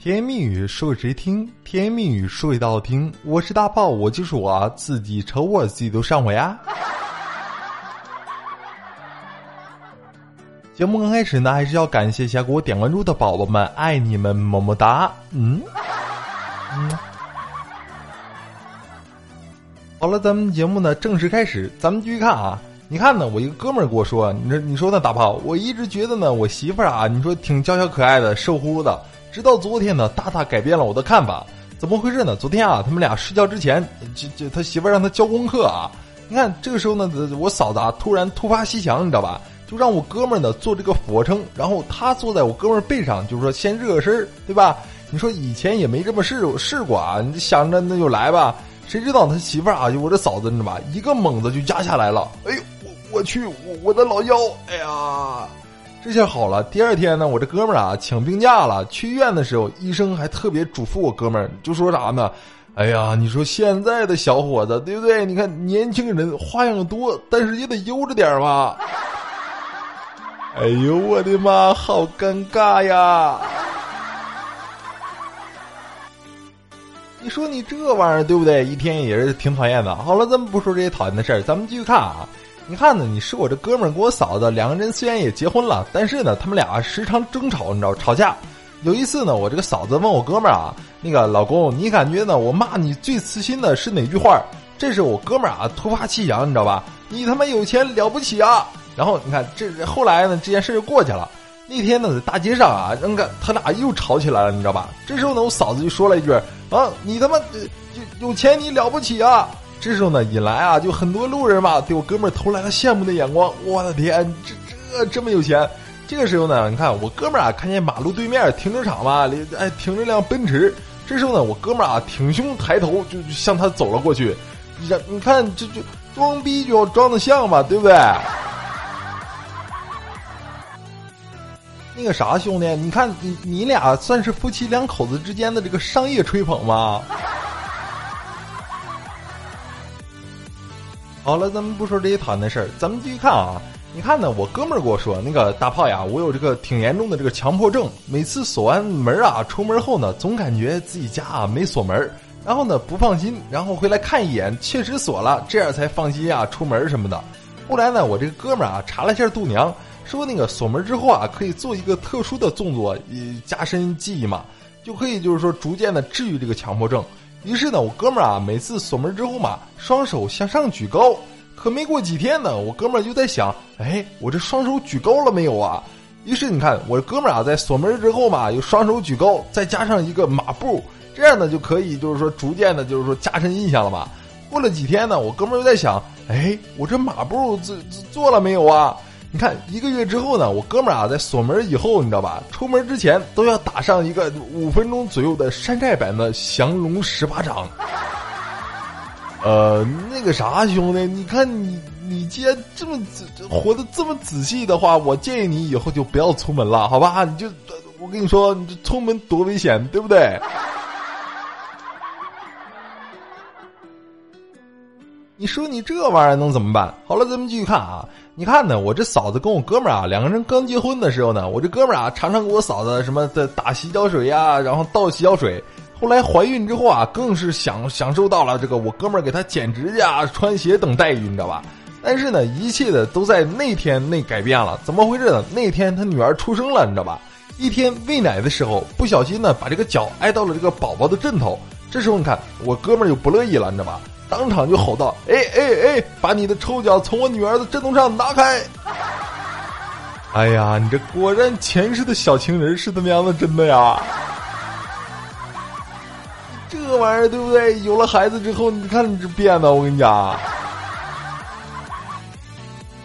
甜言蜜语说给谁听？甜言蜜语说给大家听。我是大炮，我就是我，自己瞅我自己都上火呀。节目刚开始呢，还是要感谢一下给我点关注的宝宝们，爱你们，么么哒。嗯嗯。好了，咱们节目呢正式开始，咱们继续看啊。你看呢，我一个哥们儿跟我说，你说你说呢，大炮，我一直觉得呢，我媳妇儿啊，你说挺娇小可爱的，瘦乎乎的。直到昨天呢，大大改变了我的看法。怎么回事呢？昨天啊，他们俩睡觉之前，就就他媳妇让他交功课啊。你看这个时候呢，我嫂子啊突然突发奇想，你知道吧？就让我哥们儿呢做这个俯卧撑，然后他坐在我哥们儿背上，就是说先热身，对吧？你说以前也没这么试试过啊，你想着那就来吧。谁知道他媳妇儿啊，就我这嫂子，你知道吧？一个猛子就压下来了。哎呦，我我去，我我的老腰，哎呀！这下好了，第二天呢，我这哥们儿啊请病假了。去医院的时候，医生还特别嘱咐我哥们儿，就说啥呢？哎呀，你说现在的小伙子，对不对？你看年轻人花样多，但是也得悠着点嘛。哎呦我的妈，好尴尬呀！你说你这玩意儿对不对？一天也是挺讨厌的。好了，咱们不说这些讨厌的事儿，咱们继续看啊。你看呢？你是我这哥们儿跟我嫂子两个人虽然也结婚了，但是呢，他们俩时常争吵，你知道吵架。有一次呢，我这个嫂子问我哥们儿啊，那个老公，你感觉呢？我骂你最刺心的是哪句话？这是我哥们儿啊突发奇想，你知道吧？你他妈有钱了不起啊！然后你看这后来呢，这件事就过去了。那天呢，在大街上啊，那个他俩又吵起来了，你知道吧？这时候呢，我嫂子就说了一句啊，你他妈有有钱你了不起啊！这时候呢，引来啊，就很多路人嘛，对我哥们儿投来了羡慕的眼光。我的天，这这这么有钱！这个时候呢，你看我哥们儿啊，看见马路对面停车场嘛，里哎停着辆奔驰。这时候呢，我哥们儿啊，挺胸抬头就向他走了过去。你你看，这就装逼就要装的像嘛，对不对？那个啥，兄弟，你看你你俩算是夫妻两口子之间的这个商业吹捧吗？好了，咱们不说这些讨厌的事儿，咱们继续看啊。你看呢，我哥们儿跟我说，那个大炮呀，我有这个挺严重的这个强迫症，每次锁完门啊，出门后呢，总感觉自己家啊没锁门，然后呢不放心，然后回来看一眼，确实锁了，这样才放心啊出门什么的。后来呢，我这个哥们儿啊查了一下度娘，说那个锁门之后啊，可以做一个特殊的动作，以加深记忆嘛，就可以就是说逐渐的治愈这个强迫症。于是呢，我哥们儿啊，每次锁门之后嘛，双手向上举高。可没过几天呢，我哥们儿就在想，哎，我这双手举高了没有啊？于是你看，我哥们儿啊，在锁门之后嘛，有双手举高，再加上一个马步，这样呢就可以，就是说逐渐的，就是说加深印象了嘛。过了几天呢，我哥们儿又在想，哎，我这马步做做了没有啊？你看一个月之后呢，我哥们儿啊在锁门以后，你知道吧？出门之前都要打上一个五分钟左右的山寨版的降龙十八掌。呃，那个啥，兄弟，你看你你既然这么仔活得这么仔细的话，我建议你以后就不要出门了，好吧？你就我跟你说，你这出门多危险，对不对？你说你这玩意儿能怎么办？好了，咱们继续看啊。你看呢，我这嫂子跟我哥们儿啊，两个人刚结婚的时候呢，我这哥们儿啊，常常给我嫂子什么的打洗脚水呀，然后倒洗脚水。后来怀孕之后啊，更是享享受到了这个我哥们儿给她剪指甲、穿鞋等待遇，你知道吧？但是呢，一切的都在那天内改变了。怎么回事呢？那天他女儿出生了，你知道吧？一天喂奶的时候，不小心呢，把这个脚挨到了这个宝宝的枕头。这时候你看，我哥们儿就不乐意了，你知道吧？当场就吼道：“哎哎哎，把你的臭脚从我女儿的枕头上拿开！” 哎呀，你这果然前世的小情人是怎么样的？真的呀？这玩意儿对不对？有了孩子之后，你看你这变的，我跟你讲。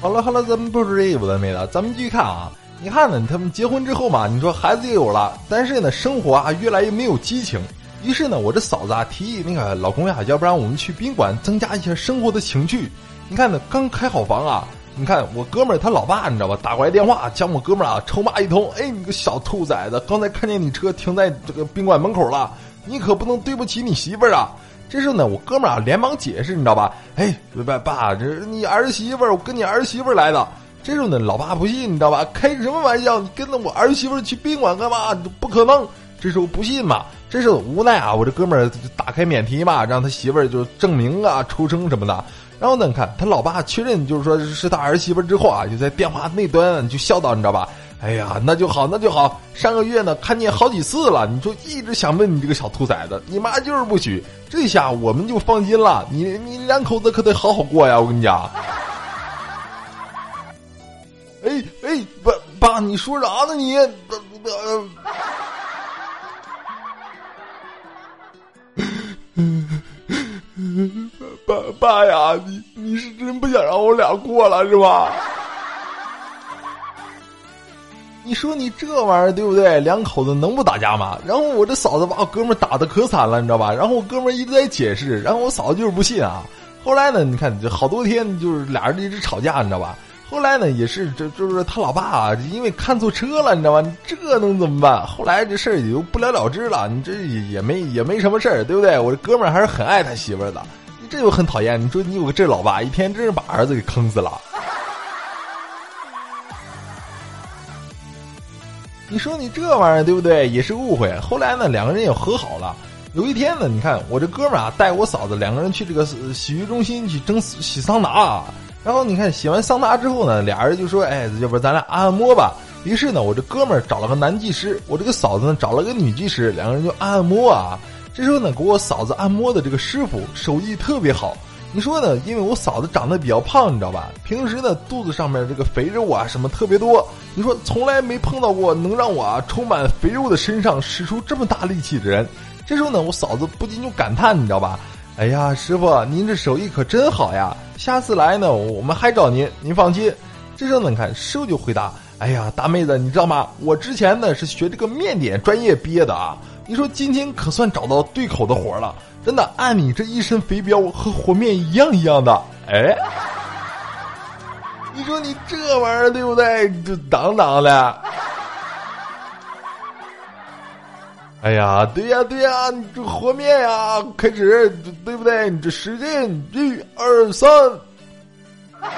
好了好了，咱们不说这个不的没的，咱们继续看啊。你看呢，他们结婚之后嘛，你说孩子也有了，但是呢，生活啊越来越没有激情。于是呢，我这嫂子啊提议那个老公呀，要不然我们去宾馆增加一些生活的情趣。你看呢，刚开好房啊，你看我哥们儿他老爸你知道吧，打过来电话将我哥们儿啊臭骂一通。哎，你个小兔崽子，刚才看见你车停在这个宾馆门口了，你可不能对不起你媳妇儿啊！这时候呢，我哥们儿啊连忙解释，你知道吧？哎，爸爸，这是你儿媳妇儿，我跟你儿媳妇儿来的。这时候呢，老爸不信，你知道吧？开什么玩笑？你跟着我儿媳妇儿去宾馆干嘛？不可能！这时候不信嘛，这时候无奈啊，我这哥们儿打开免提嘛，让他媳妇儿就证明啊、出生什么的。然后呢，你看他老爸确认就是说是他儿媳妇之后啊，就在电话那端就笑道，你知道吧？哎呀，那就好，那就好。上个月呢，看见好几次了，你说一直想问你这个小兔崽子，你妈就是不许。这下我们就放心了，你你两口子可得好好过呀，我跟你讲。哎哎，爸爸，你说啥呢？你呃。爸爸呀，你你是真不想让我俩过了是吧？你说你这玩意儿对不对？两口子能不打架吗？然后我这嫂子把我哥们打的可惨了，你知道吧？然后我哥们一直在解释，然后我嫂子就是不信啊。后来呢，你看这好多天就是俩人一直吵架，你知道吧？后来呢，也是这就是他老爸啊，因为看错车了，你知道吗？这能怎么办？后来这事儿也就不了了之了。你这也也没也没什么事儿，对不对？我这哥们儿还是很爱他媳妇儿的。你这就很讨厌。你说你有个这老爸，一天真是把儿子给坑死了。你说你这玩意儿对不对？也是误会。后来呢，两个人也和好了。有一天呢，你看我这哥们儿啊，带我嫂子两个人去这个洗浴中心去蒸洗桑拿。然后你看洗完桑拿之后呢，俩人就说：“哎，要不咱俩按按摩吧。”于是呢，我这哥们儿找了个男技师，我这个嫂子呢找了个女技师，两个人就按按摩啊。这时候呢，给我嫂子按摩的这个师傅手艺特别好。你说呢？因为我嫂子长得比较胖，你知道吧？平时呢，肚子上面这个肥肉啊什么特别多。你说从来没碰到过能让我啊充满肥肉的身上使出这么大力气的人。这时候呢，我嫂子不禁就感叹，你知道吧？哎呀，师傅，您这手艺可真好呀！下次来呢，我们还找您，您放心。这时候呢，你看师傅就回答：“哎呀，大妹子，你知道吗？我之前呢是学这个面点专业毕业的啊。你说今天可算找到对口的活了，真的，按你这一身肥膘和和面一样一样的。哎，你说你这玩意儿对不对？这当当的。”哎呀，对呀对呀，你这和面呀，开始对不对？你这使劲，一二三。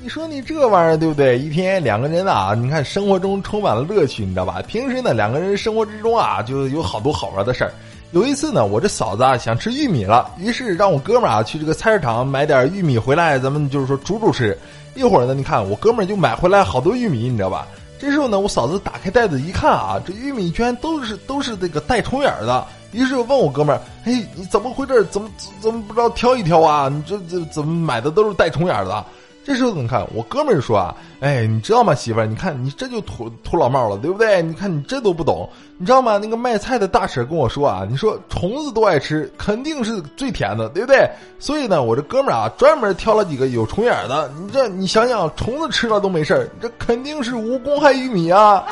你说你这玩意儿对不对？一天两个人啊，你看生活中充满了乐趣，你知道吧？平时呢，两个人生活之中啊，就有好多好玩的事儿。有一次呢，我这嫂子啊想吃玉米了，于是让我哥们儿啊去这个菜市场买点玉米回来，咱们就是说煮煮吃。一会儿呢，你看我哥们儿就买回来好多玉米，你知道吧？这时候呢，我嫂子打开袋子一看啊，这玉米居然都是都是这个带虫眼的。于是问我哥们儿：“哎，你怎么回事？怎么怎么不知道挑一挑啊？你这这怎么买的都是带虫眼的？”这时候你看，我哥们儿说啊，哎，你知道吗，媳妇儿？你看你这就土土老帽了，对不对？你看你这都不懂，你知道吗？那个卖菜的大婶跟我说啊，你说虫子都爱吃，肯定是最甜的，对不对？所以呢，我这哥们儿啊，专门挑了几个有虫眼的。你这你想想，虫子吃了都没事儿，这肯定是无公害玉米啊！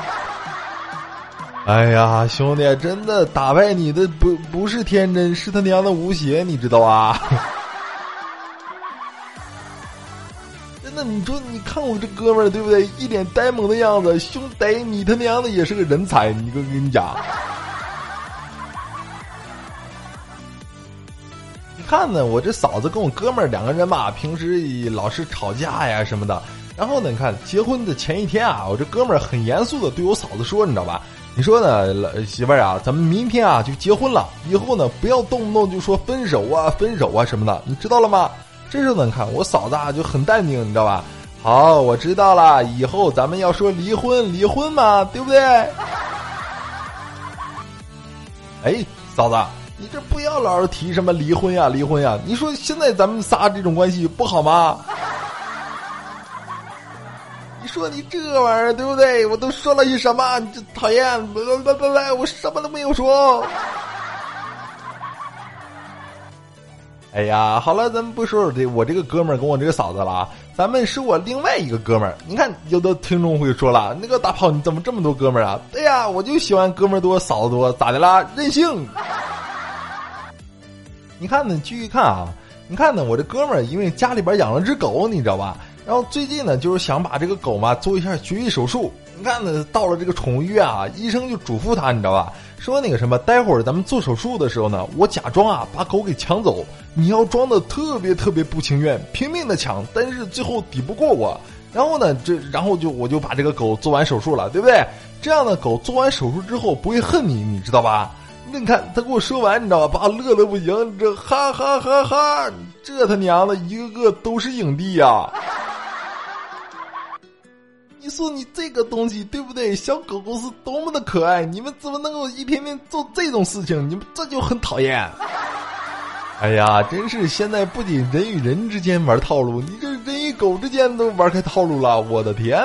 哎呀，兄弟，真的打败你的不不是天真，是他娘的无邪，你知道啊？你说，你看我这哥们儿对不对？一脸呆萌的样子，兄弟，你他娘的也是个人才！你跟跟你讲，你看呢，我这嫂子跟我哥们儿两个人吧，平时老是吵架呀什么的。然后呢，你看结婚的前一天啊，我这哥们儿很严肃的对我嫂子说，你知道吧？你说呢，媳妇儿啊，咱们明天啊就结婚了，以后呢不要动不动就说分手啊、分手啊什么的，你知道了吗？这时候呢，看我嫂子啊就很淡定，你知道吧？好，我知道了，以后咱们要说离婚，离婚嘛，对不对？哎，嫂子，你这不要老是提什么离婚呀，离婚呀？你说现在咱们仨这种关系不好吗？你说你这玩意儿对不对？我都说了些什么？你这讨厌！来来来，我什么都没有说。哎呀，好了，咱们不说这我这个哥们儿跟我这个嫂子了啊，咱们说我另外一个哥们儿。你看，有的听众会说了，那个大炮你怎么这么多哥们儿啊？对呀，我就喜欢哥们儿多，嫂子多，咋的啦？任性。你看呢，继续看啊，你看呢，我这哥们儿因为家里边养了只狗，你知道吧？然后最近呢，就是想把这个狗嘛做一下绝育手术。你看呢，到了这个宠物医院啊，医生就嘱咐他，你知道吧？说那个什么，待会儿咱们做手术的时候呢，我假装啊把狗给抢走，你要装的特别特别不情愿，拼命的抢，但是最后抵不过我。然后呢，这然后就我就把这个狗做完手术了，对不对？这样的狗做完手术之后不会恨你，你知道吧？那你看他给我说完，你知道吧？把我乐的不行，这哈哈哈哈，这他娘的一个个都是影帝呀！你说你这个东西对不对？小狗狗是多么的可爱，你们怎么能够一天天做这种事情？你们这就很讨厌。哎呀，真是现在不仅人与人之间玩套路，你这人与狗之间都玩开套路了，我的天！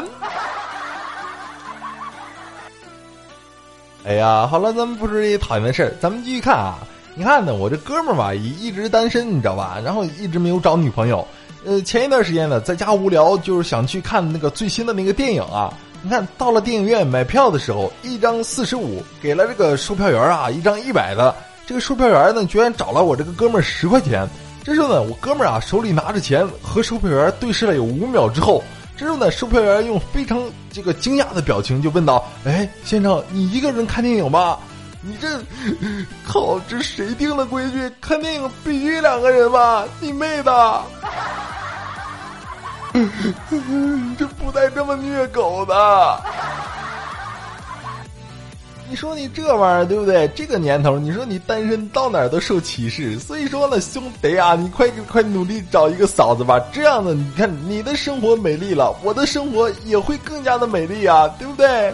哎呀，好了，咱们不说这些讨厌的事儿，咱们继续看啊。你看呢，我这哥们儿吧，一一直单身，你知道吧？然后一直没有找女朋友。呃，前一段时间呢，在家无聊，就是想去看那个最新的那个电影啊。你看到了电影院买票的时候，一张四十五，给了这个售票员啊一张一百的。这个售票员呢，居然找了我这个哥们儿十块钱。这时候呢，我哥们儿啊手里拿着钱，和售票员对视了有五秒之后，这时候呢，售票员用非常这个惊讶的表情就问道：“哎，先生，你一个人看电影吗？你这，靠，这谁定的规矩？看电影必须两个人吧？你妹的！这不带这么虐狗的。”你说你这玩意儿对不对？这个年头，你说你单身到哪儿都受歧视。所以说呢，兄弟啊，你快快努力找一个嫂子吧。这样的，你看你的生活美丽了，我的生活也会更加的美丽啊，对不对？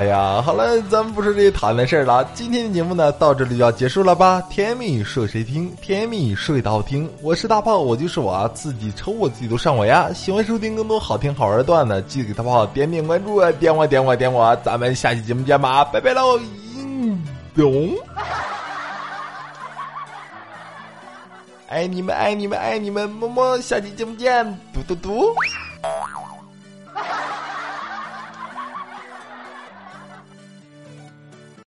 哎呀，好了，咱们不说这些讨厌的事儿了。今天的节目呢，到这里就要结束了吧？甜蜜说谁听？甜蜜说的好听。我是大炮，我就是我，自己抽我自己都上我呀。喜欢收听更多好听好玩的段子，记得给大炮点点关注啊，点我点我点我。咱们下期节目见吧，拜拜喽，咚！爱你们爱你们爱你们，么么，下期节目见，嘟嘟嘟。